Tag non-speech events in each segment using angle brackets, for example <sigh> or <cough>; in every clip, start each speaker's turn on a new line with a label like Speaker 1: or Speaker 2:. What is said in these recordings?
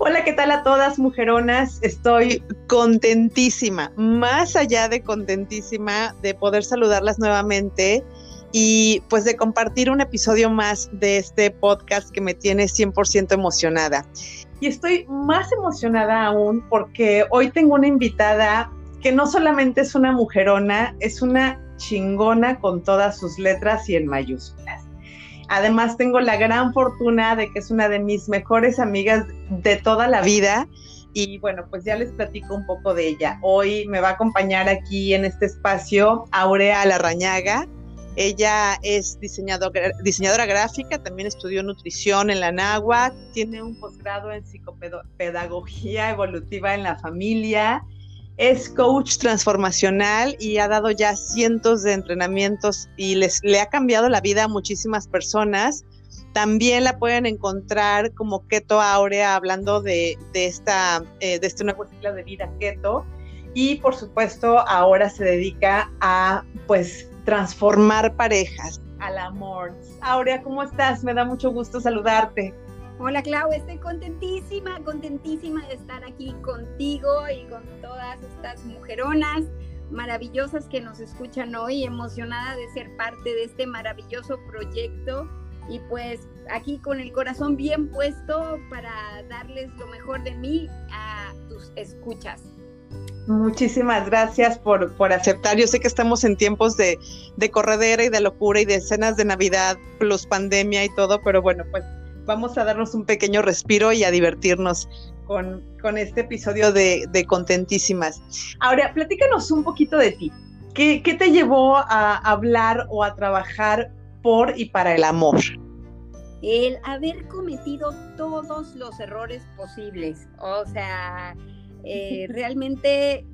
Speaker 1: Hola, ¿qué tal a todas mujeronas? Estoy contentísima, más allá de contentísima de poder saludarlas nuevamente y pues de compartir un episodio más de este podcast que me tiene 100% emocionada. Y estoy más emocionada aún porque hoy tengo una invitada que no solamente es una mujerona, es una chingona con todas sus letras y en mayúsculas. Además tengo la gran fortuna de que es una de mis mejores amigas de toda la vida y bueno, pues ya les platico un poco de ella. Hoy me va a acompañar aquí en este espacio Aurea Larrañaga. Ella es diseñadora, gráfica, también estudió nutrición en la NAGUA, tiene un posgrado en psicopedagogía evolutiva en la familia, es coach transformacional y ha dado ya cientos de entrenamientos y les, le ha cambiado la vida a muchísimas personas. También la pueden encontrar como Keto Aurea hablando de, esta, eh, de esta nuevo estilo de vida keto. Y por supuesto ahora se dedica a pues transformar parejas al amor. Aurea, ¿cómo estás? Me da mucho gusto saludarte.
Speaker 2: Hola Clau, estoy contentísima, contentísima de estar aquí contigo y con todas estas mujeronas maravillosas que nos escuchan hoy, emocionada de ser parte de este maravilloso proyecto y pues aquí con el corazón bien puesto para darles lo mejor de mí a tus escuchas.
Speaker 1: Muchísimas gracias por, por, aceptar. Yo sé que estamos en tiempos de, de, corredera y de locura y de escenas de Navidad, plus pandemia y todo, pero bueno, pues vamos a darnos un pequeño respiro y a divertirnos con, con este episodio de, de, Contentísimas. Ahora, platícanos un poquito de ti. ¿Qué, ¿Qué te llevó a hablar o a trabajar por y para el amor?
Speaker 2: El haber cometido todos los errores posibles. O sea, eh, <laughs> realmente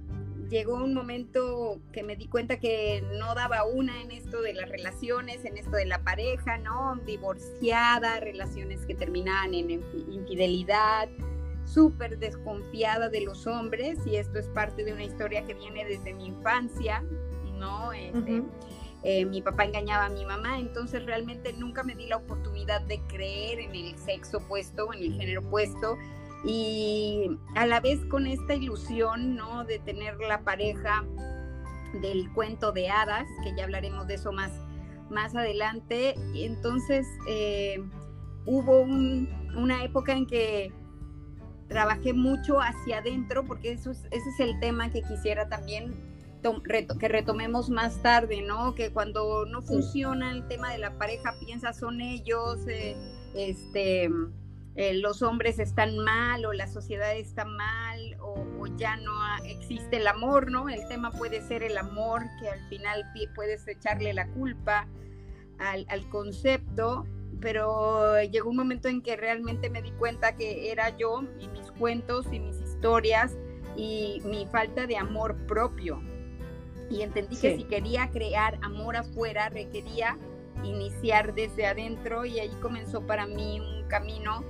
Speaker 2: llegó un momento que me di cuenta que no daba una en esto de las relaciones, en esto de la pareja, ¿no? Divorciada, relaciones que terminaban en infidelidad, súper desconfiada de los hombres, y esto es parte de una historia que viene desde mi infancia, ¿no? Este, eh, mi papá engañaba a mi mamá, entonces realmente nunca me di la oportunidad de creer en el sexo opuesto, en el género opuesto, y a la vez con esta ilusión, ¿no? De tener la pareja del cuento de hadas, que ya hablaremos de eso más, más adelante. Y entonces eh, hubo una época en que trabajé mucho hacia adentro, porque eso ese es el tema que quisiera también que retomemos más tarde, ¿no? Que cuando no funciona el tema de la pareja, piensa son ellos, eh, este eh, los hombres están mal o la sociedad está mal o, ya no existe el amor, ¿no? El tema puede ser el amor, que al final puedes echarle la culpa al, concepto, pero llegó un momento en que realmente me di cuenta que era yo y mis cuentos y mis historias y mi falta de amor propio. Y entendí que si quería crear amor afuera, requería iniciar desde adentro y ahí comenzó para mí un camino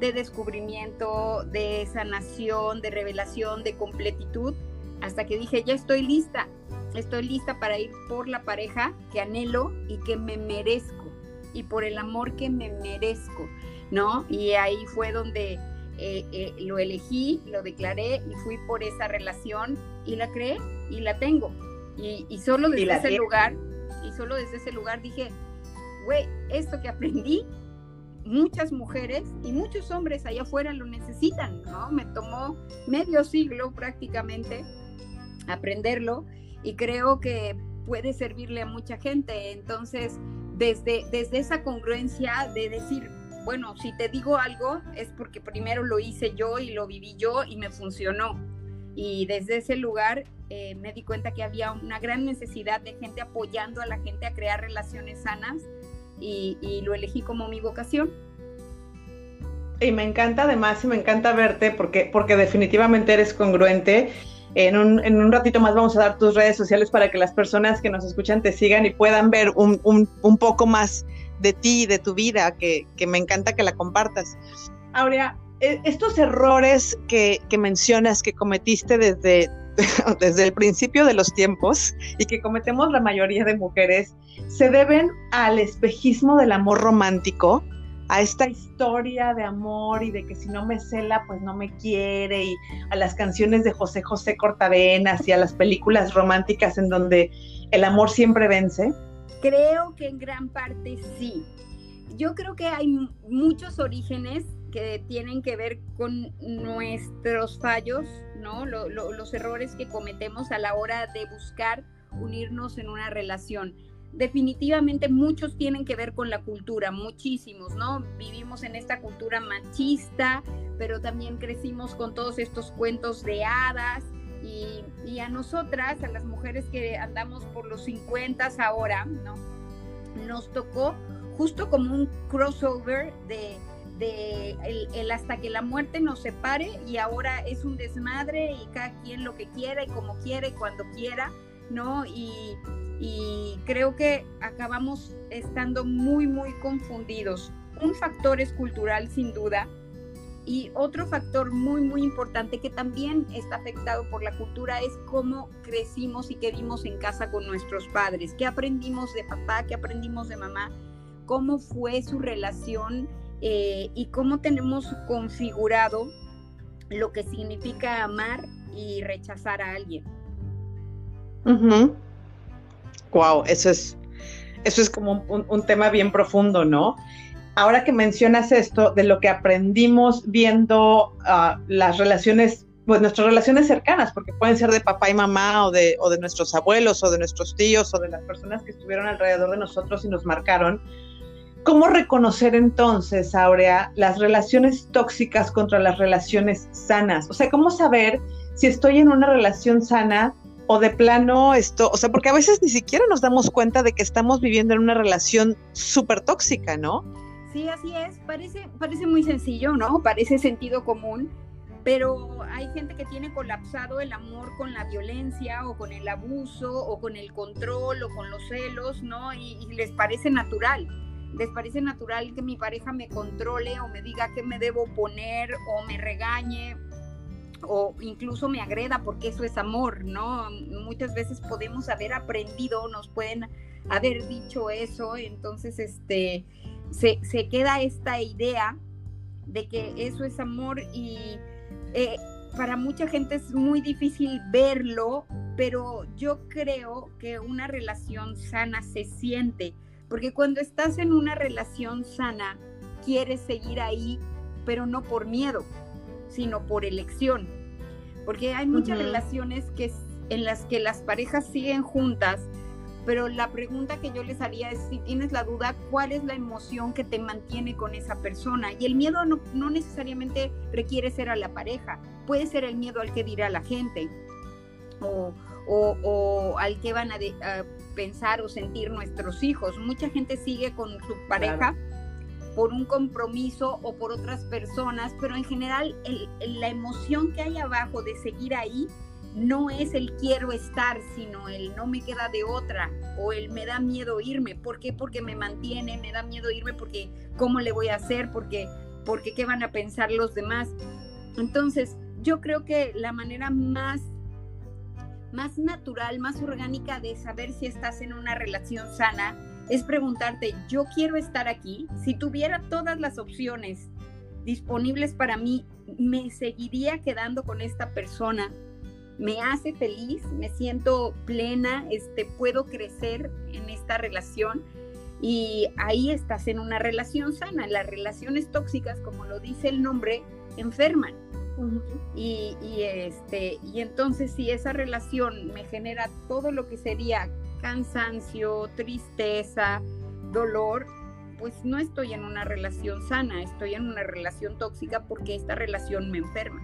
Speaker 2: de descubrimiento, de sanación, de revelación, de completitud, hasta que dije, ya estoy lista, estoy lista para ir por la pareja que anhelo y que me merezco, y por el amor que me merezco, ¿no? Y ahí fue donde eh, eh, lo elegí, lo declaré y fui por esa relación y la creé y la tengo. Y, solo desde ese lugar, y solo desde ese lugar dije, güey, esto que aprendí muchas mujeres y muchos hombres allá afuera lo necesitan, ¿no? Me tomó medio siglo prácticamente aprenderlo y creo que puede servirle a mucha gente. Entonces, desde, desde esa congruencia de decir, bueno, si te digo algo es porque primero lo hice yo y lo viví yo y me funcionó. Y desde ese lugar eh, me di cuenta que había una gran necesidad de gente apoyando a la gente a crear relaciones sanas y, lo elegí como mi vocación.
Speaker 1: Y me encanta además y me encanta verte porque, porque definitivamente eres congruente. En un, en un, ratito más vamos a dar tus redes sociales para que las personas que nos escuchan te sigan y puedan ver un, un, un poco más de ti y de tu vida, que, que, me encanta que la compartas. Aurea, e, estos errores que, que mencionas que cometiste desde, <laughs> desde el principio de los tiempos y que cometemos la mayoría de mujeres se deben al espejismo del amor romántico, a esta historia de amor y de que si no me cela, pues no me quiere, y a las canciones de José José Cortavenas y a las películas románticas en donde el amor siempre vence?
Speaker 2: Creo que en gran parte sí. Yo creo que hay muchos orígenes que tienen que ver con nuestros fallos, ¿no? los errores que cometemos a la hora de buscar unirnos en una relación definitivamente muchos tienen que ver con la cultura, muchísimos, ¿no? Vivimos en esta cultura machista, pero también crecimos con todos estos cuentos de hadas y, a nosotras, a las mujeres que andamos por los 50 ahora, ¿no? Nos tocó justo como un crossover de, el, hasta que la muerte nos separe y ahora es un desmadre y cada quien lo que quiera y como quiera y cuando quiera, ¿no? Y, y creo que acabamos estando muy, muy confundidos. Un factor es cultural, sin duda, y otro factor muy, muy importante que también está afectado por la cultura es cómo crecimos y qué vimos en casa con nuestros padres, qué aprendimos de papá, qué aprendimos de mamá, cómo fue su relación eh, y cómo tenemos configurado lo que significa amar y rechazar a alguien.
Speaker 1: Wow, eso es, eso es como un, tema bien profundo, ¿no? Ahora que mencionas esto de lo que aprendimos viendo ah, las relaciones, pues nuestras relaciones cercanas, porque pueden ser de papá y mamá o de, o de nuestros abuelos o de nuestros tíos o de las personas que estuvieron alrededor de nosotros y nos marcaron. ¿Cómo reconocer entonces, Aurea, las relaciones tóxicas contra las relaciones sanas? O sea, ¿cómo saber si estoy en una relación sana o de plano esto, o sea, porque a veces ni siquiera nos damos cuenta de que estamos viviendo en una relación súper tóxica, ¿no?
Speaker 2: Sí, así es, parece, parece muy sencillo, ¿no? Parece sentido común, pero hay gente que tiene colapsado el amor con la violencia o con el abuso o con el control o con los celos, ¿no? Y, y les parece natural. Les parece natural que mi pareja me controle o me diga qué me debo poner o me regañe o incluso me agreda porque eso es amor, ¿no? Muchas veces podemos haber aprendido, nos pueden haber dicho eso, entonces este, se, queda esta idea de que eso es amor y eh, para mucha gente es muy difícil verlo, pero yo creo que una relación sana se siente, porque cuando estás en una relación sana, quieres seguir ahí, pero no por miedo, sino por elección. Porque hay muchas relaciones que, en las que las parejas siguen juntas, pero la pregunta que yo les haría es si tienes la duda, ¿cuál es la emoción que te mantiene con esa persona? Y el miedo no, no necesariamente requiere ser a la pareja, puede ser el miedo al que dirá la gente o, o, o al que van a, pensar o sentir nuestros hijos. Mucha gente sigue con su pareja por un compromiso o por otras personas, pero en general la emoción que hay abajo de seguir ahí no es el quiero estar, sino el no me queda de otra o el me da miedo irme. ¿Por qué? Porque me mantiene, me da miedo irme porque cómo le voy a hacer, porque, porque qué van a pensar los demás. Entonces, yo creo que la manera más más natural, más orgánica de saber si estás en una relación sana es preguntarte, yo quiero estar aquí. Si tuviera todas las opciones disponibles para mí, me seguiría quedando con esta persona. Me hace feliz, me siento plena, este, puedo crecer en esta relación y ahí estás en una relación sana. Las relaciones tóxicas, como lo dice el nombre, enferman. Y, este, y entonces si esa relación me genera todo lo que sería cansancio, tristeza, dolor, pues no estoy en una relación sana, estoy en una relación tóxica porque esta relación me enferma.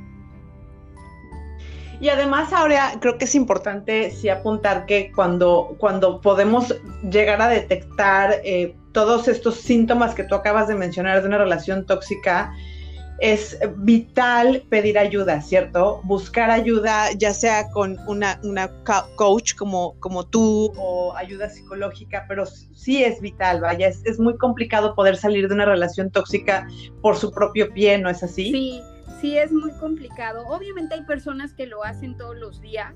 Speaker 1: Y además ahora creo que es importante sí apuntar que cuando, cuando podemos llegar a detectar eh, todos estos síntomas que tú acabas de mencionar de una relación tóxica, es vital pedir ayuda, ¿cierto? Buscar ayuda, ya sea con una, coach como, como tú o ayuda psicológica, pero sí es vital, vaya, es, es, muy complicado poder salir de una relación tóxica por su propio pie, ¿no es así?
Speaker 2: Sí, sí es muy complicado. Obviamente hay personas que lo hacen todos los días,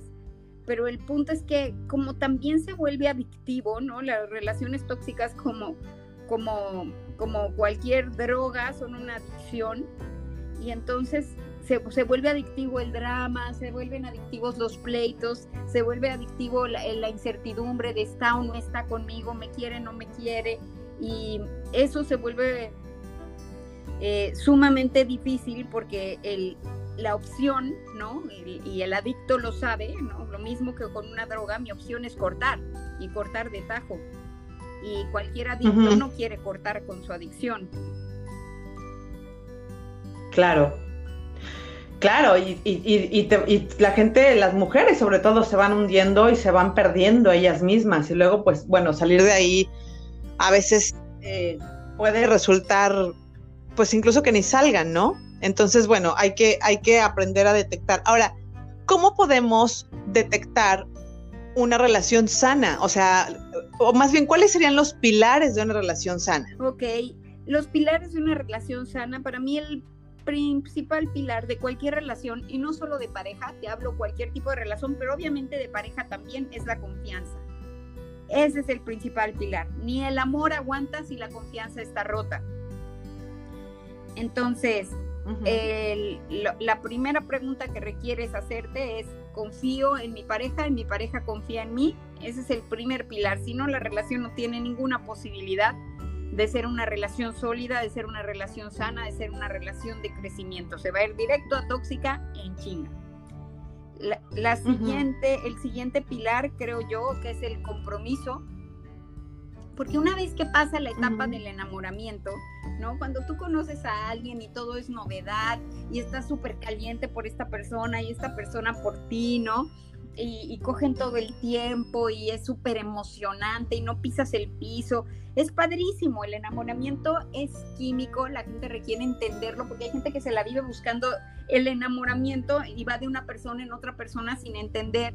Speaker 2: pero el punto es que como también se vuelve adictivo, ¿no? Las relaciones tóxicas como como, como cualquier droga, son una adicción. Y entonces se, se, vuelve adictivo el drama, se vuelven adictivos los pleitos, se vuelve adictivo la, la incertidumbre de está o no está conmigo, me quiere, no me quiere. Y eso se vuelve eh, sumamente difícil porque el, la opción, ¿no? y el adicto lo sabe, ¿no? Lo mismo que con una droga, mi opción es cortar y cortar de tajo. Y cualquier adicto no quiere cortar con su adicción.
Speaker 1: Claro, Claro, y, y, y, y, la gente, las mujeres sobre todo, se van hundiendo y se van perdiendo ellas mismas. Y luego, pues, bueno, salir de ahí a veces eh, puede resultar pues incluso que ni salgan, ¿no? Entonces, bueno, hay que, hay que aprender a detectar. Ahora, ¿cómo podemos detectar una relación sana? O sea, o más bien, ¿cuáles serían los pilares de una relación sana?
Speaker 2: Ok, los pilares de una relación sana, para mí el principal pilar de cualquier relación, y no solo de pareja, te hablo cualquier tipo de relación, pero obviamente de pareja también es la confianza. Ese es el principal pilar. Ni el amor aguanta si la confianza está rota. Entonces, la primera pregunta que requieres hacerte es, ¿confío en mi pareja? ¿En mi pareja confía en mí? Ese es el primer pilar. Si no, la relación no tiene ninguna posibilidad de ser una relación sólida, de ser una relación sana, de ser una relación de crecimiento. Se va a ir directo a tóxica en chinga. La, siguiente, el siguiente pilar, creo yo, que es el compromiso porque una vez que pasa la etapa del enamoramiento, ¿no? Cuando tú conoces a alguien y todo es novedad y estás súper caliente por esta persona y esta persona por ti, ¿no? Y, cogen todo el tiempo y es súper emocionante y no pisas el piso. Es padrísimo, el enamoramiento es químico, la gente requiere entenderlo porque hay gente que se la vive buscando el enamoramiento y va de una persona en otra persona sin entender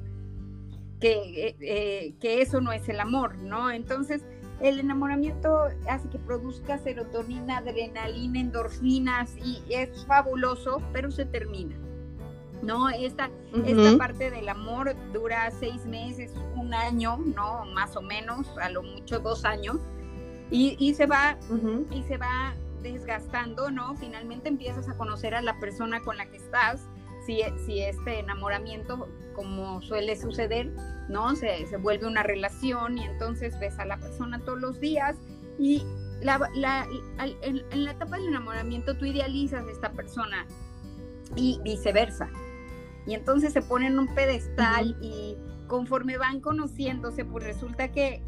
Speaker 2: que, eh, eh, que eso no es el amor, ¿no? Entonces, el enamoramiento hace que produzca serotonina, adrenalina, endorfinas y es fabuloso, pero se termina. ¿no? Esta, esta parte del amor dura seis meses, un año, ¿no? Más o menos, a lo mucho dos años, y, se va, y se va desgastando, ¿no? Finalmente empiezas a conocer a la persona con la que estás, si, si este enamoramiento, como suele suceder, ¿no? Se, se, vuelve una relación y entonces ves a la persona todos los días y la, la, en, en, la etapa del enamoramiento tú idealizas a esta persona y viceversa. Y entonces se ponen en un pedestal y conforme van conociéndose, pues resulta que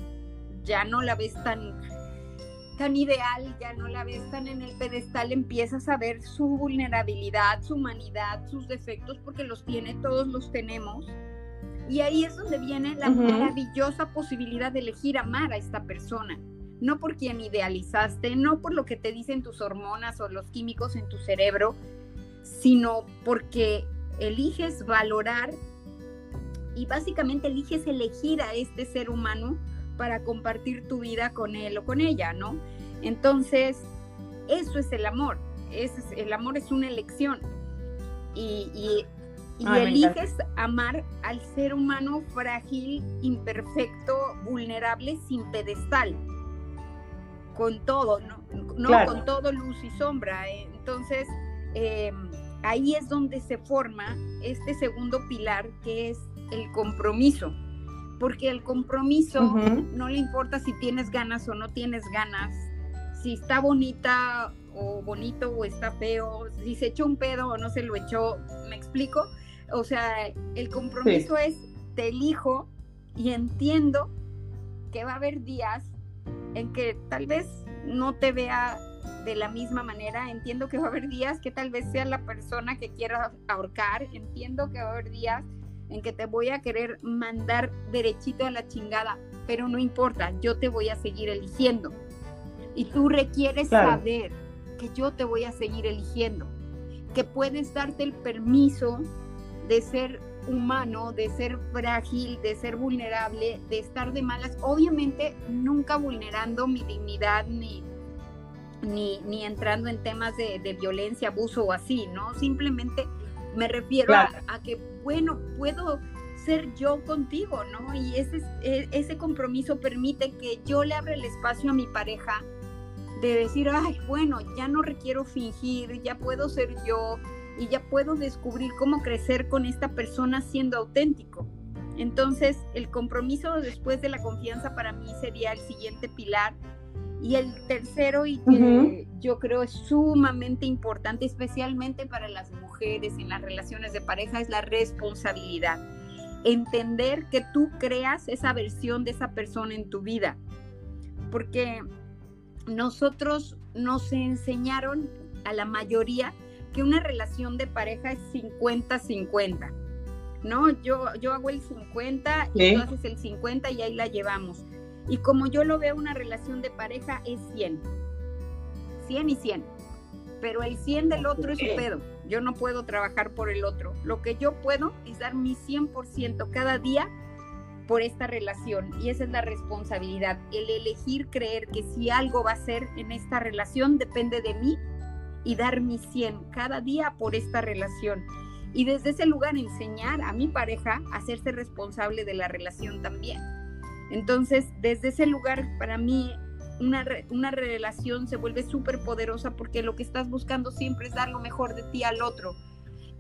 Speaker 2: ya no la ves tan tan ideal, ya no la ves tan en el pedestal, empiezas a ver su vulnerabilidad, su humanidad, sus defectos, porque los tiene, todos los tenemos. Y ahí es donde viene la maravillosa posibilidad de elegir amar a esta persona. No por quien idealizaste, no por lo que te dicen tus hormonas o los químicos en tu cerebro, sino porque eliges valorar y básicamente eliges elegir a este ser humano para compartir tu vida con él o con ella, ¿no? Entonces, eso es el amor. Es, el amor es una elección. Y, eliges amar al ser humano frágil, imperfecto, vulnerable, sin pedestal. Con todo, ¿no? no Con todo luz y sombra. Entonces, em, ahí es donde se forma este segundo pilar que es el compromiso porque el compromiso no le importa si tienes ganas o no tienes ganas, si está bonita o bonito o está feo, si se echó un pedo o no se lo echó, ¿me explico? O sea, el compromiso es te elijo y entiendo que va a haber días en que tal vez no te vea de la misma manera, entiendo que va a haber días que tal vez sea la persona que quiera ahorcar, entiendo que va a haber días en que te voy a querer mandar derechito a la chingada, pero no importa, yo te voy a seguir eligiendo. Y tú requieres saber que yo te voy a seguir eligiendo, que puedes darte el permiso de ser humano, de ser frágil, de ser vulnerable, de estar de malas, obviamente nunca vulnerando mi dignidad ni, ni, ni entrando en temas de, de violencia, abuso o así, ¿no? Simplemente me refiero a, que, bueno, puedo ser yo contigo, ¿no? Y ese, e, ese compromiso permite que yo le abra el espacio a mi pareja de decir, ay, bueno, ya no requiero fingir, ya puedo ser yo y ya puedo descubrir cómo crecer con esta persona siendo auténtico. Entonces, el compromiso después de la confianza para mí sería el siguiente pilar. Y el tercero, y que yo creo es sumamente importante, especialmente para las mujeres en las relaciones de pareja, es la responsabilidad. Entender que tú creas esa versión de esa persona en tu vida. Porque nosotros nos enseñaron a la mayoría que una relación de pareja es 50-50. ¿No? Yo, yo hago el 50 y tú haces el 50 y ahí la llevamos. Y como yo lo veo, una relación de pareja es 100. 100 y 100. Pero el 100 del otro es un pedo. Yo no puedo trabajar por el otro. Lo que yo puedo es dar mi 100% cada día por esta relación y esa es la responsabilidad, el elegir creer que si algo va a ser en esta relación depende de mí y dar mi 100 cada día por esta relación. Y desde ese lugar enseñar a mi pareja a hacerse responsable de la relación también. Entonces, desde ese lugar, para mí, una, una relación se vuelve súper poderosa porque lo que estás buscando siempre es dar lo mejor de ti al otro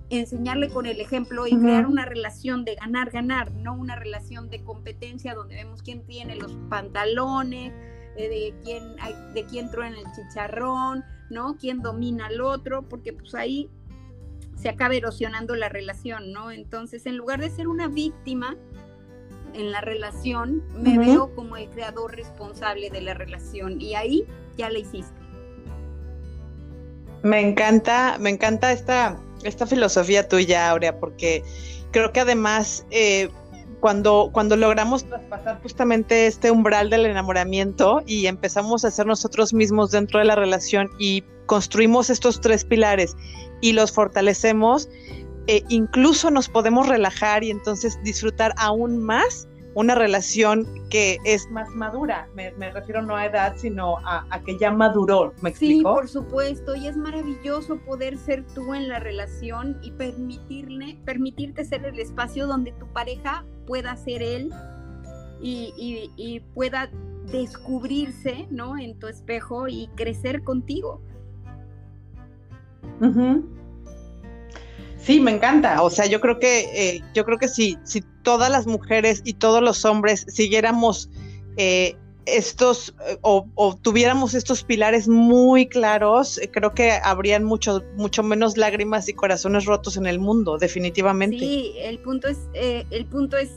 Speaker 2: enseñarle con el ejemplo y crear una relación de ganar, ganar, no una relación de competencia donde vemos quién tiene los pantalones, eh, de quién, de quién truena el chicharrón, ¿no? Quién domina al otro, porque pues ahí se acaba erosionando la relación, ¿no? Entonces, en lugar de ser una víctima en la relación, me veo como el creador responsable de la relación y ahí ya la hiciste.
Speaker 1: Me encanta, me encanta esta esta filosofía tuya, Aurea, porque creo que además eh, cuando, cuando logramos traspasar justamente este umbral del enamoramiento y empezamos a ser nosotros mismos dentro de la relación y construimos estos tres pilares y los fortalecemos, eh, incluso nos podemos relajar y entonces disfrutar aún más una relación que es más madura. Me, refiero no a edad, sino a, que ya maduró. ¿Me explico?
Speaker 2: Sí, por supuesto. Y es maravilloso poder ser tú en la relación y permitirle, permitirte ser el espacio donde tu pareja pueda ser él y, pueda descubrirse, ¿no? En tu espejo y crecer contigo.
Speaker 1: Sí, me encanta. O sea, yo creo que, eh, yo creo que si, si todas las mujeres y todos los hombres siguiéramos eh, estos eh, o, tuviéramos estos pilares muy claros, creo que habrían mucho, mucho menos lágrimas y corazones rotos en el mundo, definitivamente.
Speaker 2: Sí, el punto es, el punto es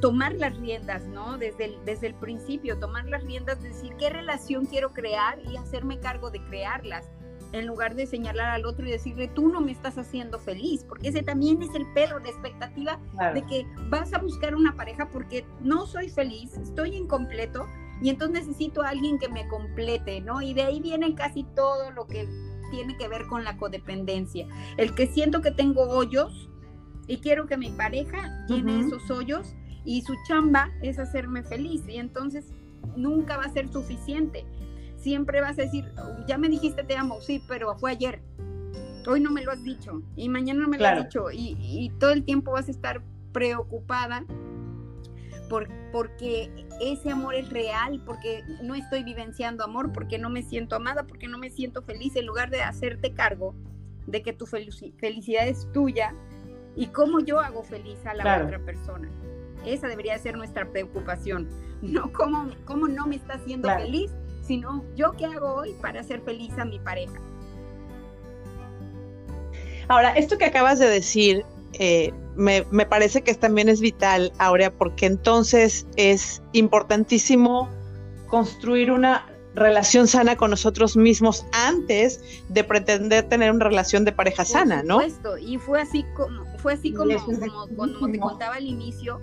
Speaker 2: tomar las riendas, ¿no? Desde el, desde el principio, tomar las riendas, decir qué relación quiero crear y hacerme cargo de crearlas en lugar de señalar al otro y decirle, tú no me estás haciendo feliz, porque ese también es el pedo, la expectativa de que vas a buscar una pareja porque no soy feliz, estoy incompleto y entonces necesito a alguien que me complete, ¿no? Y de ahí viene casi todo lo que tiene que ver con la codependencia. El que siento que tengo hoyos y quiero que mi pareja tiene esos hoyos y su chamba es hacerme feliz y entonces nunca va a ser suficiente siempre vas a decir, ya me dijiste te amo, sí, pero fue ayer. Hoy no me lo has dicho y mañana no me lo has dicho y, todo el tiempo vas a estar preocupada por, porque ese amor es real, porque no estoy vivenciando amor, porque no me siento amada, porque no me siento feliz, en lugar de hacerte cargo de que tu felicidad es tuya y cómo yo hago feliz a la otra persona. Esa debería ser nuestra preocupación, no cómo, cómo no me está haciendo feliz sino yo qué hago hoy para hacer feliz a mi pareja.
Speaker 1: Ahora, esto que acabas de decir, eh, me, parece que también es vital, Aurea, porque entonces es importantísimo construir una relación sana con nosotros mismos antes de pretender tener una relación de pareja sana, ¿no?
Speaker 2: Y fue así como, fue así como, como, como te contaba al inicio,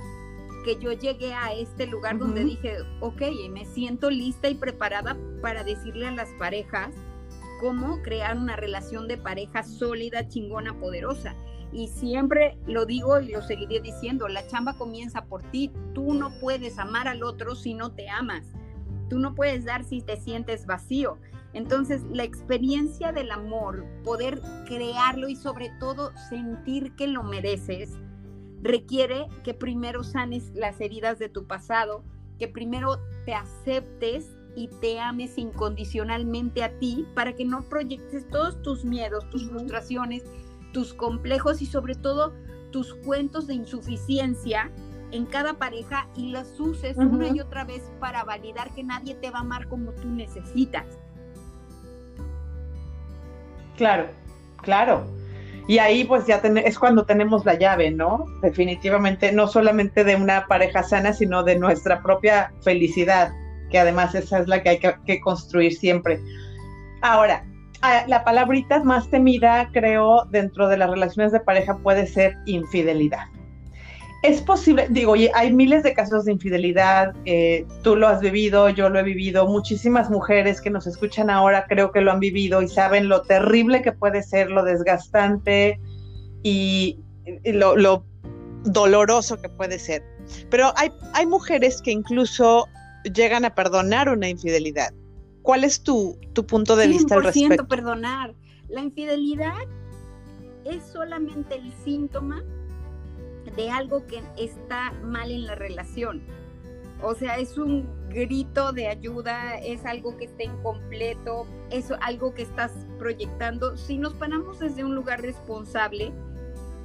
Speaker 2: que yo llegué a este lugar donde dije, ok, me siento lista y preparada para decirle a las parejas cómo crear una relación de pareja sólida, chingona, poderosa. Y siempre lo digo y lo seguiré diciendo, la chamba comienza por ti. Tú no puedes amar al otro si no te amas. Tú no puedes dar si te sientes vacío. Entonces, la experiencia del amor, poder crearlo y sobre todo sentir que lo mereces, requiere que primero sanes las heridas de tu pasado, que primero te aceptes y te ames incondicionalmente a ti para que no proyectes todos tus miedos, tus frustraciones, tus complejos y sobre todo tus cuentos de insuficiencia en cada pareja y las uses una y otra vez para validar que nadie te va a amar como tú necesitas.
Speaker 1: Claro, claro. Y ahí pues ya es cuando tenemos la llave, ¿no? Definitivamente, no solamente de una pareja sana, sino de nuestra propia felicidad, que además esa es la que hay que, construir siempre. Ahora, la palabrita más temida, creo, dentro de las relaciones de pareja puede ser infidelidad. Es posible, digo, hay miles de casos de infidelidad, eh, tú lo has vivido, yo lo he vivido, muchísimas mujeres que nos escuchan ahora creo que lo han vivido y saben lo terrible que puede ser, lo desgastante y, lo, doloroso que puede ser. Pero hay, hay mujeres que incluso llegan a perdonar una infidelidad. ¿Cuál es tu, tu punto de vista al respecto?
Speaker 2: perdonar. La infidelidad es solamente el síntoma de algo que está mal en la relación. O sea, es un grito de ayuda, es algo que está incompleto, es algo que estás proyectando. Si nos paramos desde un lugar responsable,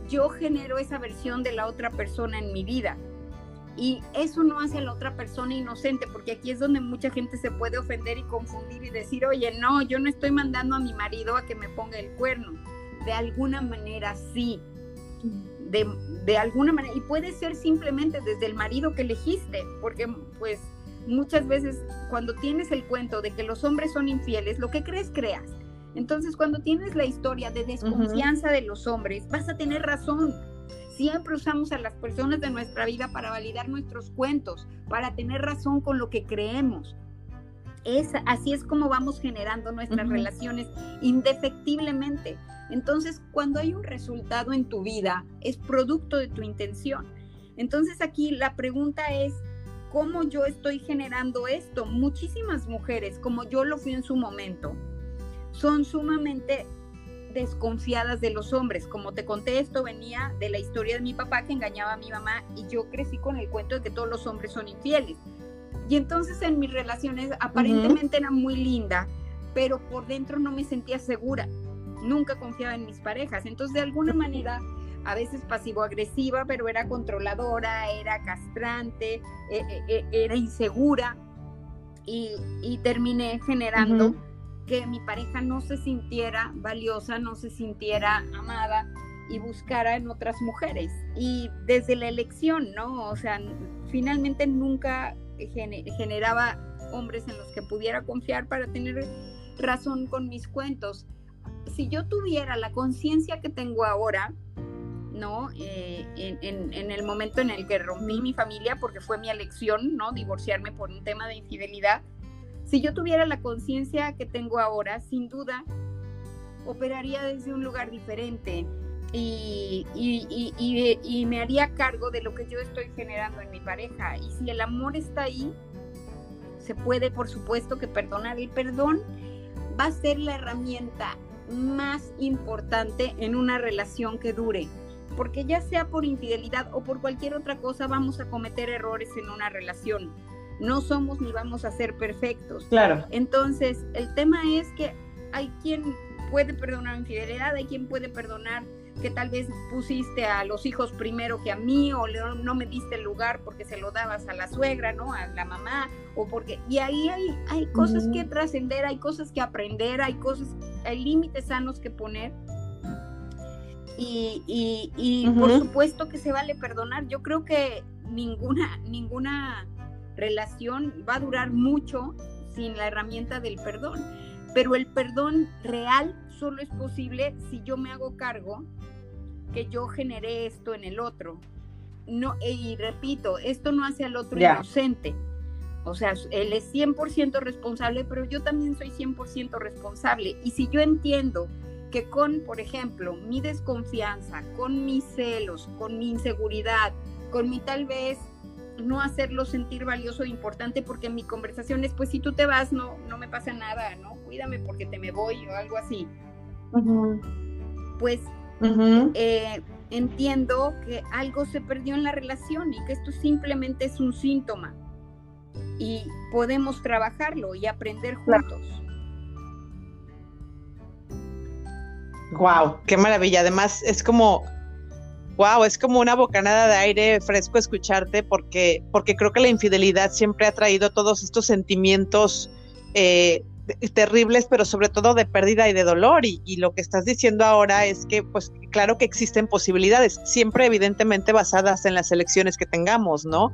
Speaker 2: yo genero esa versión de la otra persona en mi vida. Y eso no hace a la otra persona inocente, porque aquí es donde mucha gente se puede ofender y confundir y decir, oye, no, yo no estoy mandando a mi marido a que me ponga el cuerno. De alguna manera sí, de, alguna manera, y puede ser simplemente desde el marido que elegiste, porque pues muchas veces cuando tienes el cuento de que los hombres son infieles, lo que crees, creas. Entonces cuando tienes la historia de desconfianza de los hombres, vas a tener razón. Siempre usamos a las personas de nuestra vida para validar nuestros cuentos, para tener razón con lo que creemos. Es, así es como vamos generando nuestras relaciones indefectiblemente. Entonces, cuando hay un resultado en tu vida, es producto de tu intención. Entonces, aquí la pregunta es, ¿cómo yo estoy generando esto? Muchísimas mujeres, como yo lo fui en su momento, son sumamente desconfiadas de los hombres. Como te conté, esto venía de la historia de mi papá que engañaba a mi mamá y yo crecí con el cuento de que todos los hombres son infieles. Y entonces en mis relaciones aparentemente era muy linda, pero por dentro no me sentía segura nunca confiaba en mis parejas. Entonces, de alguna manera, a veces pasivo-agresiva, pero era controladora, era castrante, e, e, e, era insegura y, terminé generando que mi pareja no se sintiera valiosa, no se sintiera amada y buscara en otras mujeres. Y desde la elección, ¿no? O sea, finalmente nunca generaba hombres en los que pudiera confiar para tener razón con mis cuentos si yo tuviera la conciencia que tengo ahora, ¿no? Eh, en, el momento en el que rompí mi familia, porque fue mi elección, ¿no? Divorciarme por un tema de infidelidad. Si yo tuviera la conciencia que tengo ahora, sin duda, operaría desde un lugar diferente y, y, me haría cargo de lo que yo estoy generando en mi pareja. Y si el amor está ahí, se puede, por supuesto, que perdonar. El perdón va a ser la herramienta más importante en una relación que dure. Porque ya sea por infidelidad o por cualquier otra cosa, vamos a cometer errores en una relación. No somos ni vamos a ser perfectos.
Speaker 1: Claro.
Speaker 2: Entonces, el tema es que hay quien puede perdonar infidelidad, hay quien puede perdonar que tal vez pusiste a los hijos primero que a mí o no me diste el lugar porque se lo dabas a la suegra, ¿no? A la mamá o porque y ahí hay, hay cosas que trascender, hay cosas que aprender, hay cosas, hay límites sanos que poner. Y, y, por supuesto que se vale perdonar. Yo creo que ninguna, ninguna relación va a durar mucho sin la herramienta del perdón. Pero el perdón real solo es posible si yo me hago cargo que yo generé esto en el otro. No, y repito, esto no hace al otro inocente. O sea, él es 100% responsable, pero yo también soy 100% responsable. Y si yo entiendo que con, por ejemplo, mi desconfianza, con mis celos, con mi inseguridad, con mi tal vez no hacerlo sentir valioso e importante, porque mi conversación es, pues si tú te vas, no, no me pasa nada, ¿no? Cuídame porque te me voy o algo así. Pues eh, entiendo que algo se perdió en la relación y que esto simplemente es un síntoma. y podemos trabajarlo y aprender juntos.
Speaker 1: Wow, qué maravilla. Además, es como, wow, es como una bocanada de aire fresco escucharte porque, porque creo que la infidelidad siempre ha traído todos estos sentimientos eh, terribles, pero sobre todo de pérdida y de dolor. Y, y, lo que estás diciendo ahora es que, pues, claro que existen posibilidades, siempre evidentemente basadas en las elecciones que tengamos, ¿no?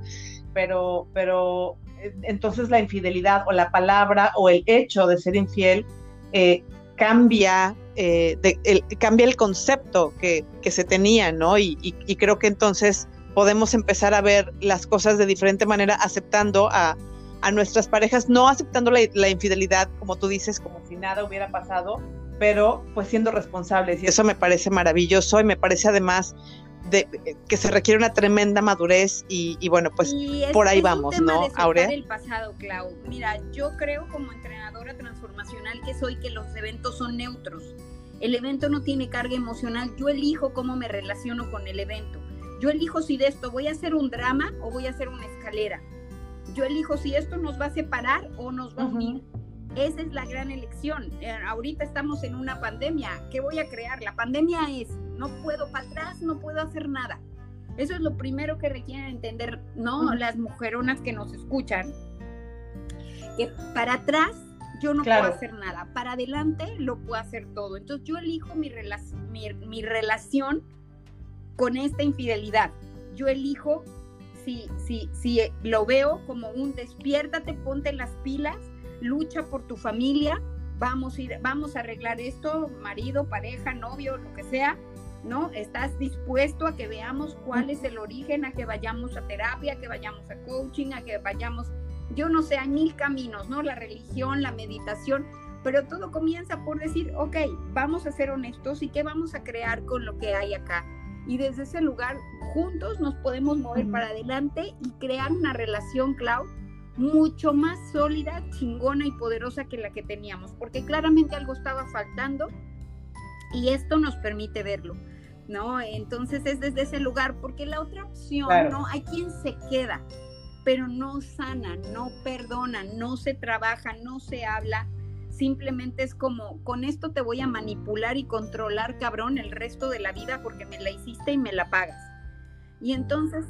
Speaker 1: Pero, pero eh, entonces la infidelidad o la palabra o el hecho de ser infiel eh, cambia, eh, el, cambia el concepto que, que se tenía, ¿no? Y, y, y, creo que entonces podemos empezar a ver las cosas de diferente manera, aceptando a, a nuestras parejas, no aceptando la, la, infidelidad, como tú dices, como si nada hubiera pasado, pero pues siendo responsables. Y eso me parece maravilloso y me parece además de, que se requiere una tremenda madurez y, y bueno, pues
Speaker 2: y
Speaker 1: por ahí vamos,
Speaker 2: tema
Speaker 1: ¿no,
Speaker 2: de
Speaker 1: Aurea?
Speaker 2: el pasado, Clau. Mira, yo creo como entrenadora transformacional que soy que los eventos son neutros. El evento no tiene carga emocional. Yo elijo cómo me relaciono con el evento. Yo elijo si de esto voy a hacer un drama o voy a hacer una escalera. Yo elijo si esto nos va a separar o nos va a unir. Uh -huh. Esa es la gran elección. Eh, ahorita estamos en una pandemia. ¿Qué voy a crear? La pandemia es, no puedo para atrás, no puedo hacer nada. Eso es lo primero que requieren entender, ¿no? Uh -huh. Las mujeronas que nos escuchan. Que para atrás yo no claro. puedo hacer nada. Para adelante lo puedo hacer todo. Entonces yo elijo mi, rela mi, mi relación con esta infidelidad. Yo elijo si, si, si lo veo como un despiértate, ponte las pilas, lucha por tu familia, vamos a, ir, vamos a arreglar esto, marido, pareja, novio, lo que sea, ¿no? ¿Estás dispuesto a que veamos cuál es el origen, a que vayamos a terapia, a que vayamos a coaching, a que vayamos, yo no sé, hay mil caminos, ¿no? La religión, la meditación, pero todo comienza por decir, ok, vamos a ser honestos y qué vamos a crear con lo que hay acá y desde ese lugar juntos nos podemos mover para adelante y crear una relación, Clau, mucho más sólida, chingona y poderosa que la que teníamos, porque claramente algo estaba faltando y esto nos permite verlo, ¿no? Entonces es desde ese lugar, porque la otra opción, claro. ¿no? Hay quien se queda, pero no sana, no perdona, no se trabaja, no se habla, simplemente es como, con esto te voy a manipular y controlar, cabrón, el resto de la vida porque me la hiciste y me la pagas. Y entonces,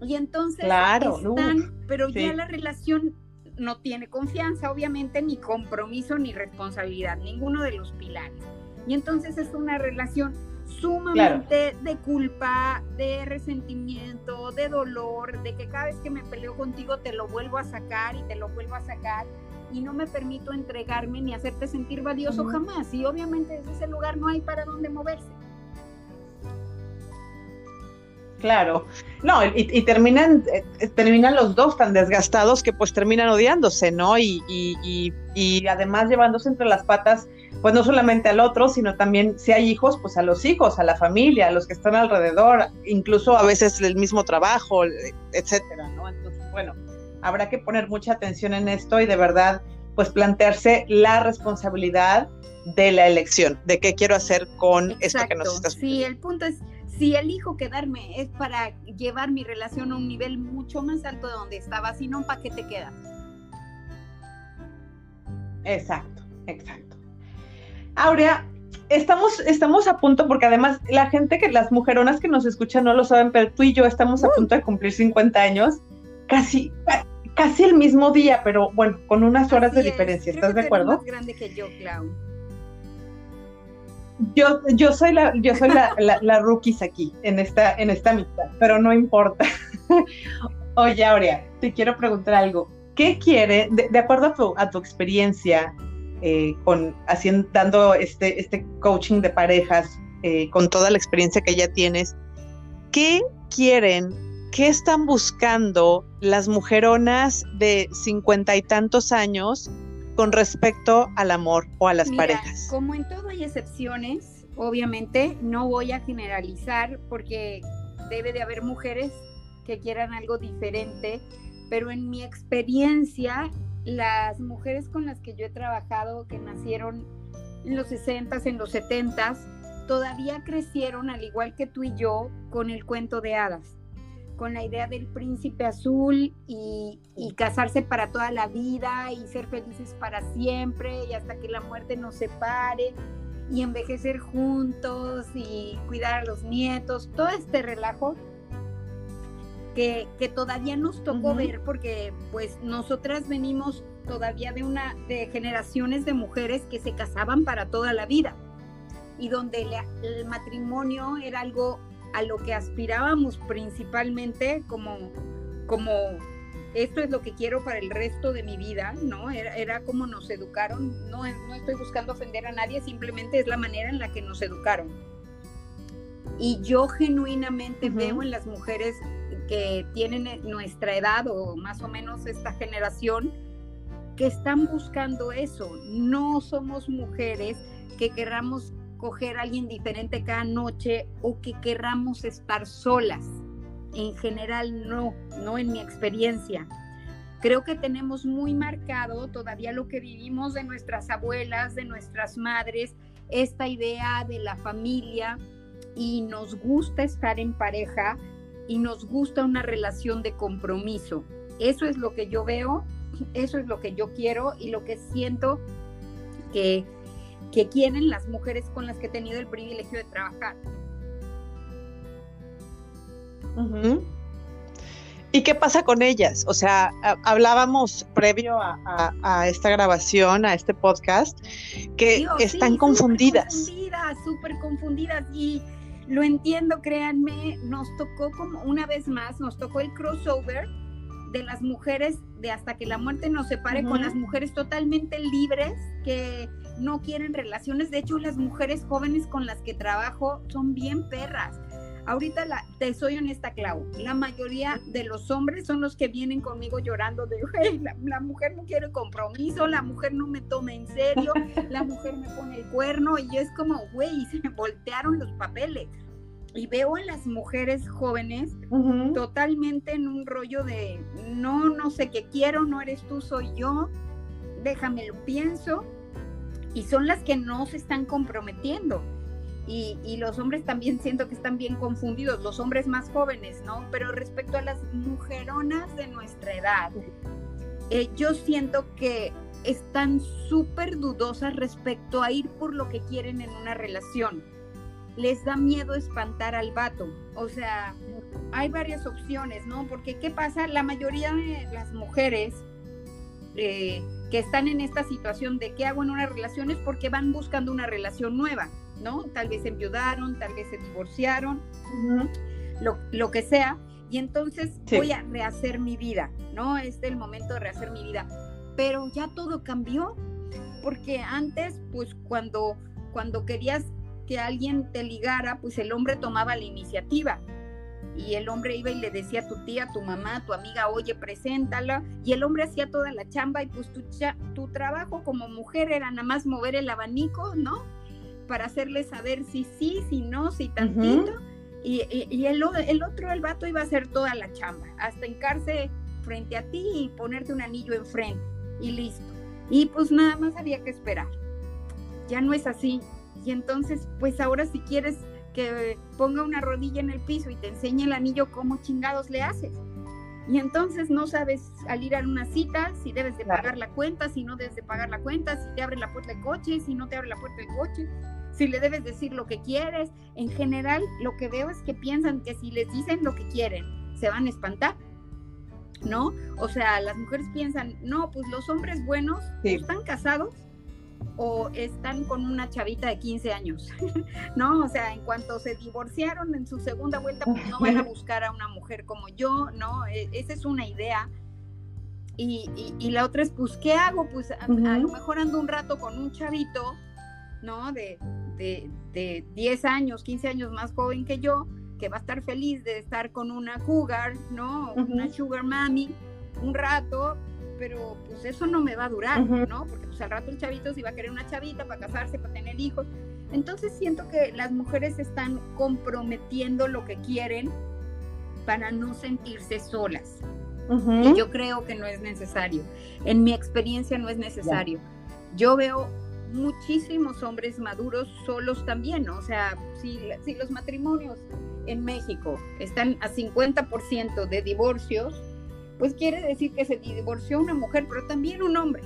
Speaker 2: y entonces
Speaker 1: claro,
Speaker 2: están,
Speaker 1: uf,
Speaker 2: pero
Speaker 1: sí.
Speaker 2: ya la relación no tiene confianza, obviamente, ni compromiso, ni responsabilidad, ninguno de los pilares. Y entonces es una relación sumamente claro. de culpa, de resentimiento, de dolor, de que cada vez que me peleo contigo te lo vuelvo a sacar y te lo vuelvo a sacar y no me permito entregarme ni hacerte sentir valioso uh -huh. jamás. Y obviamente desde ese lugar no hay para dónde moverse.
Speaker 1: Claro, no, y, y terminan, eh, terminan los dos tan desgastados que pues terminan odiándose, ¿no? Y, y, y, además llevándose entre las patas, pues no solamente al otro, sino también si hay hijos, pues a los hijos, a la familia, a los que están alrededor, incluso a veces el mismo trabajo, etcétera, ¿no? Entonces, bueno, habrá que poner mucha atención en esto y de verdad, pues plantearse la responsabilidad de la elección, de qué quiero hacer con
Speaker 2: Exacto.
Speaker 1: esto que nos estás
Speaker 2: Sí, el punto es, si elijo quedarme es para llevar mi relación a un nivel mucho más alto de donde estaba, si no, ¿para qué te quedas?
Speaker 1: Exacto, exacto. Aurea, estamos, estamos a punto, porque además la gente que, las mujeronas que nos escuchan no lo saben, pero tú y yo estamos a uh. punto de cumplir 50 años, casi, casi el mismo día, pero bueno, con unas horas
Speaker 2: Así
Speaker 1: de
Speaker 2: es.
Speaker 1: diferencia,
Speaker 2: Creo
Speaker 1: ¿estás
Speaker 2: que
Speaker 1: de acuerdo?
Speaker 2: Eres más grande que yo, Clau.
Speaker 1: Yo, yo soy la, yo soy la, <laughs> la, la rookies aquí, en esta, en esta mitad, pero no importa. <laughs> Oye, Aurea, te quiero preguntar algo. ¿Qué quiere, de, de acuerdo a tu, a tu experiencia, eh, con haciendo, dando este, este coaching de parejas, eh, con toda la experiencia que ya tienes, ¿qué quieren, qué están buscando las mujeronas de cincuenta y tantos años con respecto al amor o a las
Speaker 2: Mira,
Speaker 1: parejas?
Speaker 2: Como en todo hay excepciones, obviamente no voy a generalizar porque debe de haber mujeres que quieran algo diferente, pero en mi experiencia, las mujeres con las que yo he trabajado, que nacieron en los 60s, en los 70s, todavía crecieron, al igual que tú y yo, con el cuento de hadas. Con la idea del príncipe azul y, casarse para toda la vida y ser felices para siempre y hasta que la muerte nos separe y envejecer juntos y cuidar a los nietos, todo este relajo que, todavía nos tocó ver porque pues nosotras venimos todavía de una de generaciones de mujeres que se casaban para toda la vida y donde el matrimonio era algo a lo que aspirábamos principalmente como, como esto es lo que quiero para el resto de mi vida, ¿no? Era, como nos educaron, no, no estoy buscando ofender a nadie, simplemente es la manera en la que nos educaron. Y yo genuinamente veo en las mujeres que tienen nuestra edad o más o menos esta generación que están buscando eso. No somos mujeres que querramos a alguien diferente cada noche o que querramos estar solas. En general no, no en mi experiencia. Creo que tenemos muy marcado todavía lo que vivimos de nuestras abuelas, de nuestras madres, esta idea de la familia y nos gusta estar en pareja y nos gusta una relación de compromiso. Eso es lo que yo veo, eso es lo que yo quiero y lo que siento que que quieren las mujeres con las que he tenido el privilegio de trabajar.
Speaker 1: ¿Y qué pasa con ellas? O sea, hablábamos previo a, esta grabación, a este podcast, que están confundidas.
Speaker 2: Confundidas, súper confundidas. Y lo entiendo, créanme, nos tocó como una vez más, nos tocó el crossover de las mujeres de hasta que la muerte nos separe con las mujeres totalmente libres que no quieren relaciones. De hecho, las mujeres jóvenes con las que trabajo son bien perras. Ahorita la, te soy honesta, Clau. La mayoría de los hombres son los que vienen conmigo llorando de, hey, la, mujer no quiere compromiso, la mujer no me toma en serio, la mujer me pone el cuerno y es como, güey, se me voltearon los papeles. Y veo a las mujeres jóvenes totalmente en un rollo de, no, no sé qué quiero, no eres tú, soy yo, déjame lo pienso y son las que no se están comprometiendo. Y, los hombres también siento que están bien confundidos, los hombres más jóvenes, ¿no? Pero respecto a las mujeronas de nuestra edad, eh, yo siento que están súper dudosas respecto a ir por lo que quieren en una relación. Les da miedo espantar al vato. O sea, hay varias opciones, ¿no? Porque ¿qué pasa? La mayoría de las mujeres eh, que están en esta situación de qué hago en una relación es porque van buscando una relación nueva, ¿no? Tal vez se enviudaron, tal vez se divorciaron, lo, que sea, y entonces voy a rehacer mi vida, ¿no? Es el momento de rehacer mi vida. Pero ya todo cambió, porque antes, pues cuando, cuando querías que alguien te ligara, pues el hombre tomaba la iniciativa, y el hombre iba y le decía a tu tía, a tu mamá, a tu amiga, oye, preséntala, y el hombre hacía toda la chamba y pues tu, tu trabajo como mujer era nada más mover el abanico, ¿no? Para hacerle saber si sí, si no, si tantito. Y, y, el, el, otro, el vato, iba a hacer toda la chamba, hasta encarse frente a ti y ponerte un anillo enfrente y listo. Y pues nada más había que esperar. Ya no es así. Y entonces, pues ahora si quieres que ponga una rodilla en el piso y te enseñe el anillo, ¿cómo chingados le haces? Y entonces no sabes al ir a una cita si debes de pagar la cuenta, si no debes de pagar la cuenta, si te abre la puerta del coche, si no te abre la puerta del coche, si le debes decir lo que quieres. En general, lo que veo es que piensan que si les dicen lo que quieren, se van a espantar. ¿No? O sea, las mujeres piensan, no, pues los hombres buenos están casados o están con una chavita de 15 años, <laughs> ¿no? O sea, en cuanto se divorciaron en su segunda vuelta, pues no van a <laughs> buscar a una mujer como yo, ¿no? E, esa es una idea. Y, la otra es, pues, ¿qué hago? Pues a, lo mejor ando un rato con un chavito, ¿no? De, de, 10 años, 15 años más joven que yo, que va a estar feliz de estar con una cougar, ¿no? Una sugar mami, un rato, pero pues eso no me va a durar, ¿no? Porque pues al rato el chavito se va a querer una chavita para casarse, para tener hijos. Entonces siento que las mujeres están comprometiendo lo que quieren para no sentirse solas. Y yo creo que no es necesario. En mi experiencia no es necesario. Yo veo muchísimos hombres maduros solos también, ¿no? O sea, si, si los matrimonios en México están a 50% de divorcios, pues quiere decir que se divorció una mujer, pero también un hombre.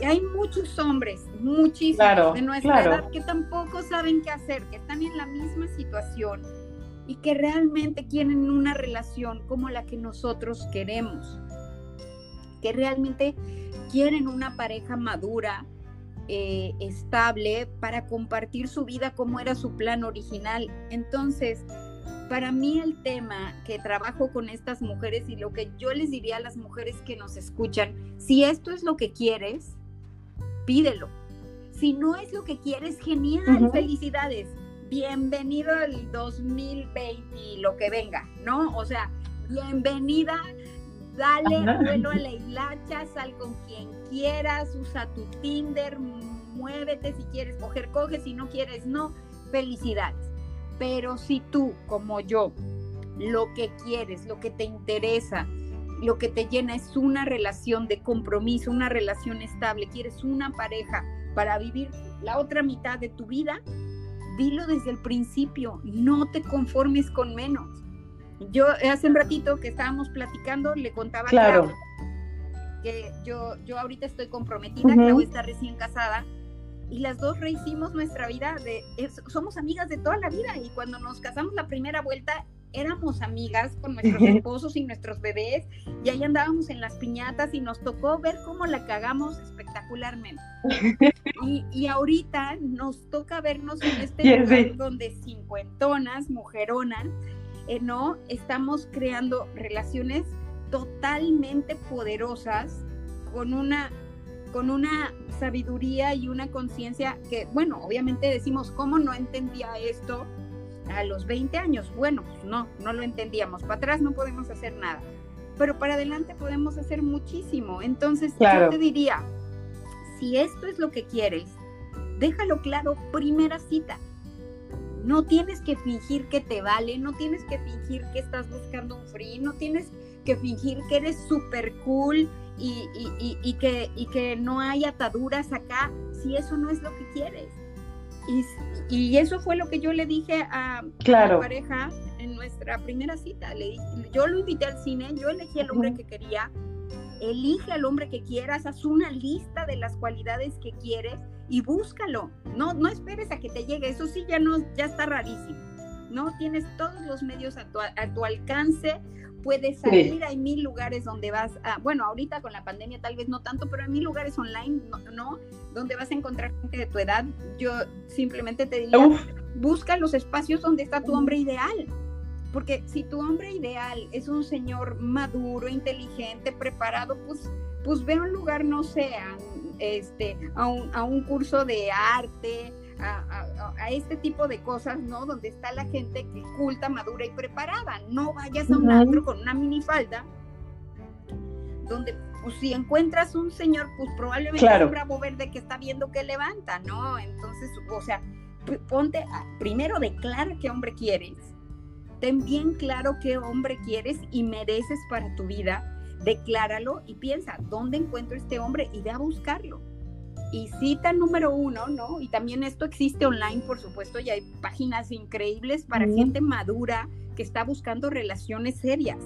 Speaker 2: Y hay muchos hombres, muchísimos de nuestra edad que tampoco saben qué hacer, que están en la misma situación y que realmente quieren una relación como la que nosotros queremos, que realmente quieren una pareja madura, eh, estable, para compartir su vida como era su plan original. Entonces, para mí el tema que trabajo con estas mujeres y lo que yo les diría a las mujeres que nos escuchan, si esto es lo que quieres, pídelo. Si no es lo que quieres, genial, felicidades. Bienvenido al 2020 y lo que venga, ¿no? O sea, bienvenida, dale vuelo a la hilacha, sal con quien quieras, usa tu Tinder, muévete si quieres coger, coge, si no quieres, no, felicidades pero si tú, como yo, lo que quieres, lo que te interesa, lo que te llena es una relación de compromiso, una relación estable, quieres una pareja para vivir la otra mitad de tu vida, dilo desde el principio, no te conformes con menos. Yo hace un ratito que estábamos platicando, le contaba
Speaker 1: claro.
Speaker 2: que yo, yo ahorita estoy comprometida, uh está recién casada, y las dos rehicimos nuestra vida, de, somos amigas de toda la vida y cuando nos casamos la primera vuelta éramos amigas con nuestros <laughs> esposos y nuestros bebés y ahí andábamos en las piñatas y nos tocó ver cómo la cagamos espectacularmente. <laughs> Y, y ahorita nos toca vernos en este <laughs> lugar donde cincuentonas, mujeronas, eh, ¿no? Estamos creando relaciones totalmente poderosas con una con una sabiduría y una conciencia que, bueno, obviamente decimos, ¿cómo no entendía esto a los 20 años? Bueno, pues no, no lo entendíamos. Para atrás no podemos hacer nada, pero para adelante podemos hacer muchísimo. Entonces, yo te diría, si esto es lo que quieres, déjalo claro, primera cita. No tienes que fingir que te vale, no tienes que fingir que estás buscando un free, no tienes que fingir que eres súper cool y, que, y que no hay ataduras acá si eso no es lo que quieres. Y, eso fue lo que yo le dije a, mi pareja en nuestra primera cita. Le, yo lo invité al cine, yo elegí al hombre que quería. Elige al hombre que quieras, haz una lista de las cualidades que quieres y búscalo. No, no esperes a que te llegue. Eso sí ya no, ya está rarísimo. No tienes todos los medios a tu, a tu alcance puedes salir, hay mil lugares donde vas, a, bueno, ahorita con la pandemia tal vez no tanto, pero hay mil lugares online, ¿no? Donde vas a encontrar gente de tu edad. Yo simplemente te diría, busca los espacios donde está tu hombre ideal. Porque si tu hombre ideal es un señor maduro, inteligente, preparado, pues, pues ve a un lugar, no sé, este, a un, a un curso de arte, a, este tipo de cosas, ¿no? Donde está la gente que culta, madura y preparada. No vayas a un antro con una minifalda, donde pues, si encuentras un señor, pues probablemente es un bravo verde que está viendo que levanta, ¿no? Entonces, o sea, ponte, primero declara qué hombre quieres, ten bien claro qué hombre quieres y mereces para tu vida, decláralo y piensa, ¿dónde encuentro este hombre? Y ve a buscarlo y cita número uno, ¿no? Y también esto existe online, por supuesto, y hay páginas increíbles para gente madura que está buscando relaciones serias.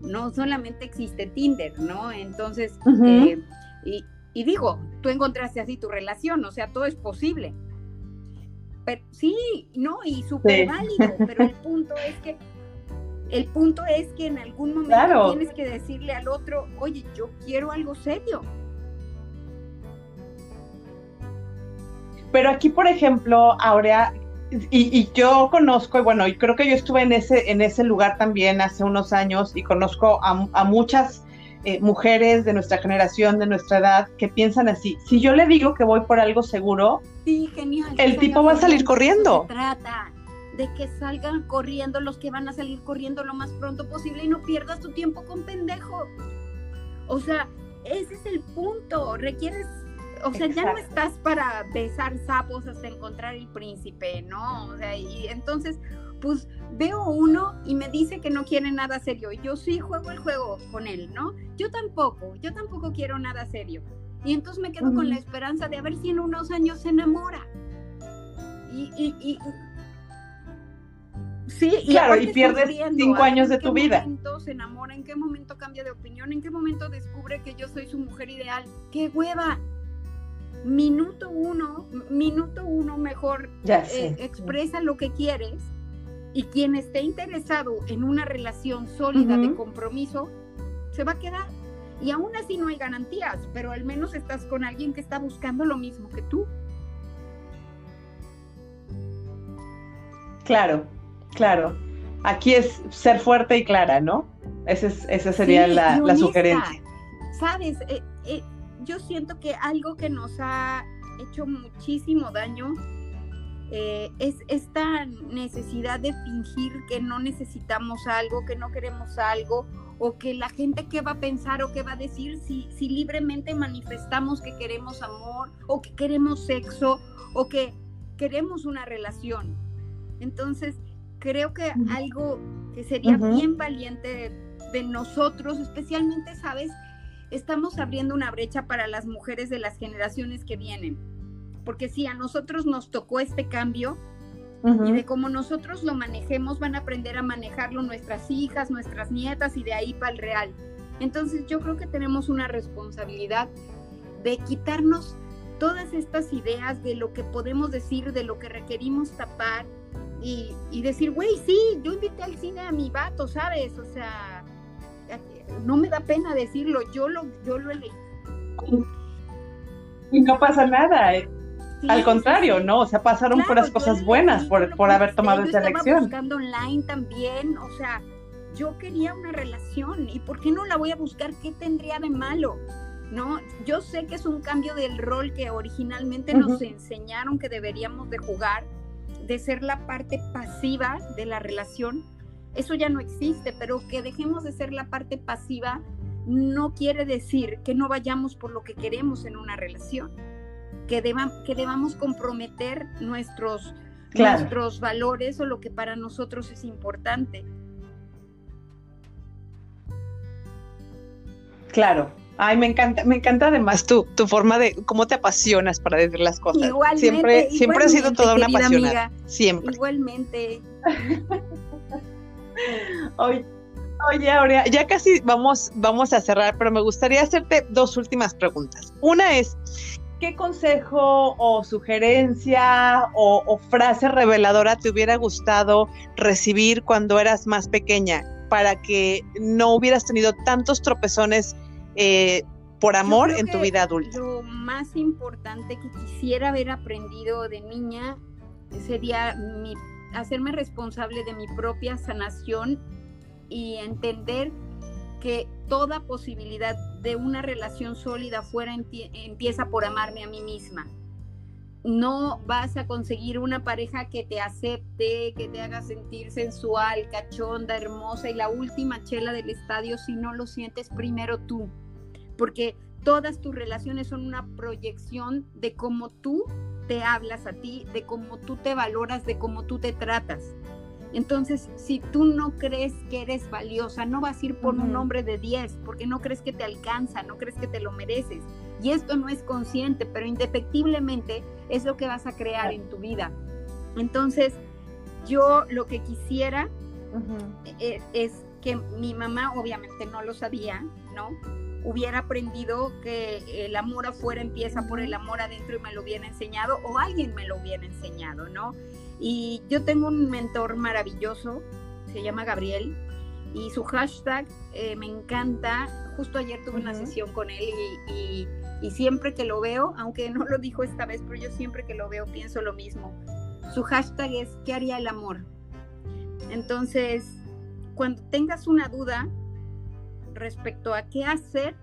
Speaker 2: No solamente existe Tinder, ¿no? Entonces, eh, y, digo, tú encontraste así tu relación, o sea, todo es posible. Pero, sí, no, y súper válido, <laughs> pero el punto es que el punto es que en algún momento tienes que decirle al otro, oye, yo quiero algo serio
Speaker 1: Pero aquí, por ejemplo, Aurea, y, yo conozco, y bueno, y creo que yo estuve en ese, en ese lugar también hace unos años y conozco a, muchas eh, mujeres de nuestra generación, de nuestra edad, que piensan así. Si yo le digo que voy por algo seguro, el tipo va a salir corriendo.
Speaker 2: Se trata de que salgan corriendo los que van a salir corriendo lo más pronto posible y no pierdas tu tiempo con pendejo. O sea, ese es el punto. Requieres o sea, ya no estás para besar sapos hasta encontrar el príncipe, ¿no? O sea, y entonces, pues veo uno y me dice que no quiere nada serio. Yo sí juego el juego con él, ¿no? Yo tampoco, yo tampoco quiero nada serio. Y entonces me quedo con la esperanza de a ver si en unos años se enamora. Y, y, y Sí,
Speaker 1: y claro, y pierdes cinco años de tu vida.
Speaker 2: ¿En qué momento se enamora? ¿En qué momento cambia de opinión? ¿En qué momento descubre que yo soy su mujer ideal? ¡Qué hueva! Minuto uno, minuto uno mejor eh, expresa lo que quieres y quien esté interesado en una relación sólida de compromiso se va a quedar. Y aún así no hay garantías, pero al menos estás con alguien que está buscando lo mismo que tú.
Speaker 1: Claro, claro. Aquí es ser fuerte y clara, ¿no? Ese esa sería la, sugerencia.
Speaker 2: Sabes, eh, eh, yo siento que algo que nos ha hecho muchísimo daño eh, es esta necesidad de fingir que no necesitamos algo, que no queremos algo, o que la gente qué va a pensar o qué va a decir si, si libremente manifestamos que queremos amor, o que queremos sexo, o que queremos una relación. Entonces, creo que algo que sería bien valiente de, nosotros, especialmente, ¿sabes? Estamos abriendo una brecha para las mujeres de las generaciones que vienen. Porque si a nosotros nos tocó este cambio, y de cómo nosotros lo manejemos, van a aprender a manejarlo nuestras hijas, nuestras nietas y de ahí para el real. Entonces yo creo que tenemos una responsabilidad de quitarnos todas estas ideas de lo que podemos decir, de lo que requerimos tapar, y, decir, güey, sí, yo invité al cine a mi vato, ¿sabes? O sea, no me da pena decirlo, yo lo, yo lo elegí.
Speaker 1: Y no pasa nada, eh. al contrario, ¿no? O sea, pasaron puras cosas buenas por, por haber tomado esa elección.
Speaker 2: buscando online también, o sea, yo quería una relación y ¿por qué no la voy a buscar? ¿Qué tendría de malo? ¿No? Yo sé que es un cambio del rol que originalmente nos enseñaron que deberíamos de jugar, de ser la parte pasiva de la relación, eso ya no existe, pero que dejemos de ser la parte pasiva no quiere decir que no vayamos por lo que queremos en una relación, que, que debamos comprometer nuestros, nuestros valores o lo que para nosotros es importante.
Speaker 1: Claro, Ay, me encanta, me encanta además tu, tu forma de cómo te apasionas para decir las cosas.
Speaker 2: Igualmente,
Speaker 1: siempre, siempre ha sido toda una apasionada. siempre.
Speaker 2: Igualmente. <laughs>
Speaker 1: oye, oye, Aurea, ya casi vamos, vamos a cerrar, pero me gustaría hacerte dos últimas preguntas. Una es, ¿qué consejo o sugerencia o, o frase reveladora te hubiera gustado recibir cuando eras más pequeña para que no hubieras tenido tantos tropezones? Eh, por amor en tu vida adulta?
Speaker 2: Lo más importante que quisiera haber aprendido de niña sería mi, hacerme responsable de mi propia sanación y entender que toda posibilidad de una relación sólida fuera empieza por amarme a mí misma. No vas a conseguir una pareja que te acepte, que te haga sentir sensual, cachonda, hermosa y la última chela del estadio si no lo sientes primero tú porque todas tus relaciones son una proyección de cómo tú te hablas a ti, de cómo tú te valoras, de cómo tú te tratas. Entonces, si tú no crees que eres valiosa, no vas a ir por un hombre de 10, porque no crees que te alcanza, no crees que te lo mereces. Y esto no es consciente, pero indefectiblemente es lo que vas a crear en tu vida. Entonces, yo lo que quisiera es, es que mi mamá, obviamente no lo sabía, ¿no? Hubiera aprendido que el amor afuera empieza por el amor adentro y me lo hubiera enseñado o alguien me lo hubiera enseñado, ¿no? Y yo tengo un mentor maravilloso, se llama Gabriel, y su hashtag eh, me encanta. Justo ayer tuve una sesión con él y, y, siempre que lo veo, aunque no lo dijo esta vez, pero yo siempre que lo veo pienso lo mismo. Su hashtag es ¿qué haría el amor? Entonces, cuando tengas una duda, respecto a qué hacer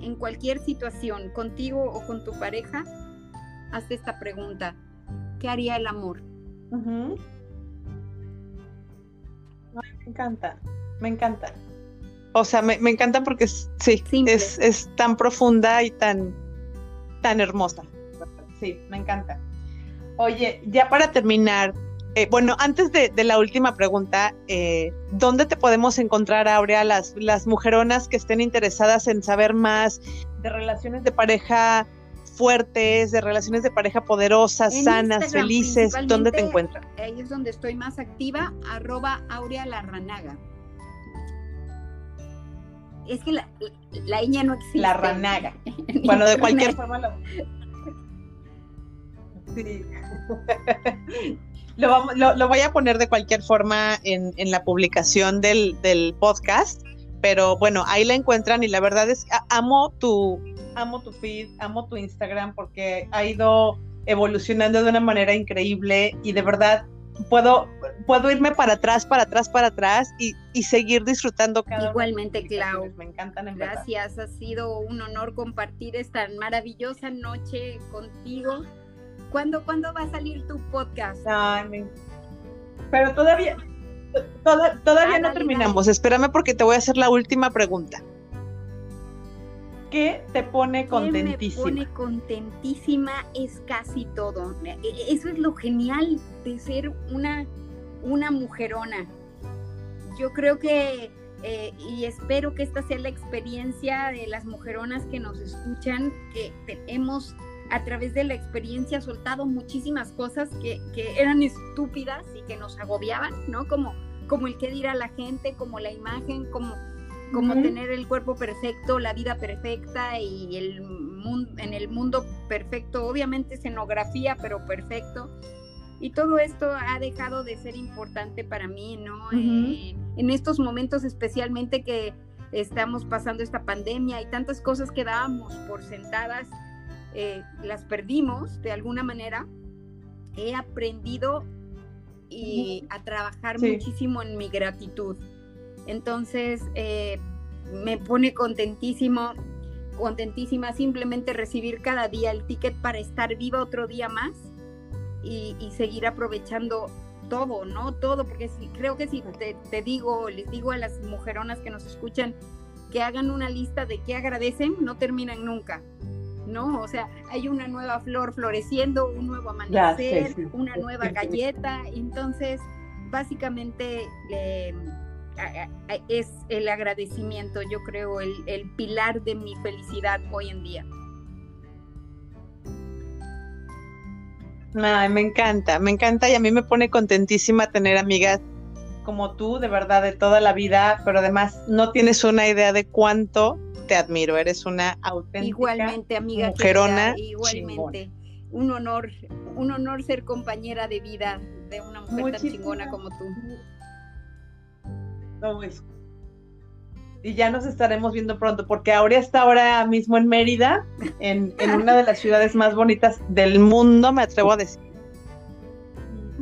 Speaker 2: en cualquier situación, contigo o con tu pareja, hazte esta pregunta. ¿Qué haría el amor?
Speaker 1: me encanta, me encanta. O sea, me, encanta porque es, sí, es, es, tan profunda y tan, tan hermosa. Sí, me encanta. Oye, ya para terminar, eh, bueno, antes de, la última pregunta, eh, ¿dónde te podemos encontrar, Aurea, las, las mujeronas que estén interesadas en saber más de relaciones de pareja fuertes, de relaciones de pareja poderosas, sanas, felices, ¿dónde te encuentras?
Speaker 2: Ahí es donde estoy más activa, arroba Aurea Larranaga. Es que la, la, no existe.
Speaker 1: La ranaga. <laughs> bueno, de cualquier forma la... <laughs> Sí. <laughs> lo, voy a poner de cualquier forma en, la publicación del, podcast, pero bueno, ahí la encuentran y la verdad es que amo tu, amo tu feed, amo tu Instagram porque ha ido evolucionando de una manera increíble y de verdad puedo, puedo irme para atrás, para atrás, para atrás y, seguir disfrutando cada
Speaker 2: Igualmente, Clau.
Speaker 1: Me encantan. En
Speaker 2: Gracias, ha sido un honor compartir esta maravillosa noche contigo. ¿Cuándo, ¿cuándo va a salir tu podcast?
Speaker 1: Pero todavía, todavía ah, no terminamos. Espérame porque te voy a hacer la última pregunta. ¿Qué te pone contentísima?
Speaker 2: ¿Qué me pone contentísima es casi todo. E, e, eso es lo genial de ser una, una mujerona. Yo creo que, eh, y espero que esta sea la experiencia de las mujeronas que nos escuchan, que hemos a través de la experiencia soltado muchísimas cosas que, eran estúpidas y que nos agobiaban, ¿no? Como, como el que dirá la gente, como la imagen, como, como tener el cuerpo perfecto, la vida perfecta y el mundo, en el mundo perfecto, obviamente escenografía, pero perfecto. Y todo esto ha dejado de ser importante para mí, ¿no? Eh, en estos momentos especialmente que estamos pasando esta pandemia y tantas cosas que dábamos por sentadas, eh, las perdimos de alguna manera, he aprendido y a trabajar muchísimo en mi gratitud. Entonces, eh, me pone contentísimo, contentísima simplemente recibir cada día el ticket para estar viva otro día más y, seguir aprovechando todo, ¿no? Todo, porque si, creo que si te, te, digo, les digo a las mujeronas que nos escuchan que hagan una lista de qué agradecen, no terminan nunca. ¿No? O sea, hay una nueva flor floreciendo, un nuevo amanecer, una nueva galleta, entonces básicamente es el agradecimiento, yo creo, el, el pilar de mi felicidad hoy en día.
Speaker 1: Ay, me encanta, me encanta y a mí me pone contentísima tener amigas como tú, de verdad, de toda la vida, pero además no tienes una idea de cuánto te admiro, eres una auténtica
Speaker 2: igualmente, amiga mujerona. igualmente. Un honor, un honor ser compañera de vida de una mujer tan chingona como tú.
Speaker 1: y ya nos estaremos viendo pronto, porque Aurea está ahora mismo en Mérida, en, en una de las ciudades más bonitas del mundo, me atrevo a decir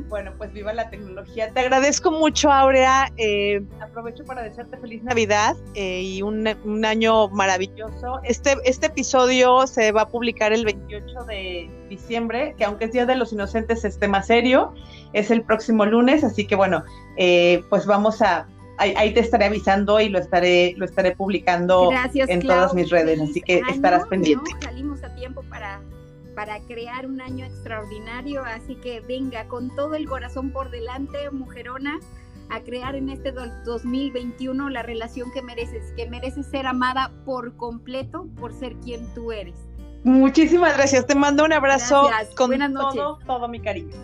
Speaker 1: bueno, pues viva la tecnología. Te agradezco mucho, Aurea. Eh, aprovecho para desearte feliz Navidad eh, y un, año maravilloso. Este, este episodio se va a publicar el 28 de diciembre, que aunque es Día de los Inocentes, es tema serio. Es el próximo lunes, así que bueno, eh, pues vamos a Ahí, te estaré avisando y lo estaré, lo estaré publicando en todas mis redes, así que estarás pendiente.
Speaker 2: Salimos a tiempo para para crear un año extraordinario. Así que venga con todo el corazón por delante, mujerona, a crear en este 2021 la relación que mereces, que mereces ser amada por completo por ser quien tú eres.
Speaker 1: Muchísimas gracias. Te mando un abrazo con Buenas noches. todo, todo mi cariño.